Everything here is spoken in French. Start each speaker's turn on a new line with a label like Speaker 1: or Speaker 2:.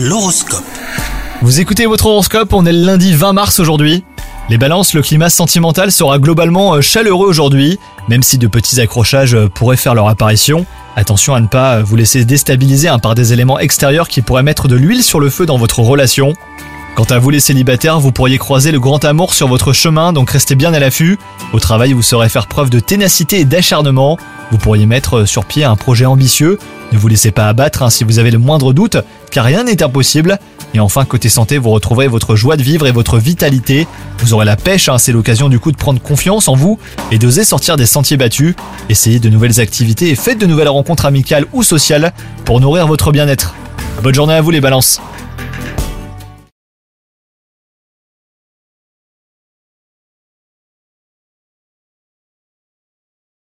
Speaker 1: L'horoscope.
Speaker 2: Vous écoutez votre horoscope, on est le lundi 20 mars aujourd'hui. Les balances, le climat sentimental sera globalement euh, chaleureux aujourd'hui, même si de petits accrochages euh, pourraient faire leur apparition. Attention à ne pas euh, vous laisser déstabiliser hein, par des éléments extérieurs qui pourraient mettre de l'huile sur le feu dans votre relation. Quant à vous les célibataires, vous pourriez croiser le grand amour sur votre chemin, donc restez bien à l'affût. Au travail, vous saurez faire preuve de ténacité et d'acharnement. Vous pourriez mettre sur pied un projet ambitieux. Ne vous laissez pas abattre hein, si vous avez le moindre doute, car rien n'est impossible. Et enfin, côté santé, vous retrouverez votre joie de vivre et votre vitalité. Vous aurez la pêche, hein, c'est l'occasion du coup de prendre confiance en vous et d'oser sortir des sentiers battus. Essayez de nouvelles activités et faites de nouvelles rencontres amicales ou sociales pour nourrir votre bien-être. Bonne journée à vous les balances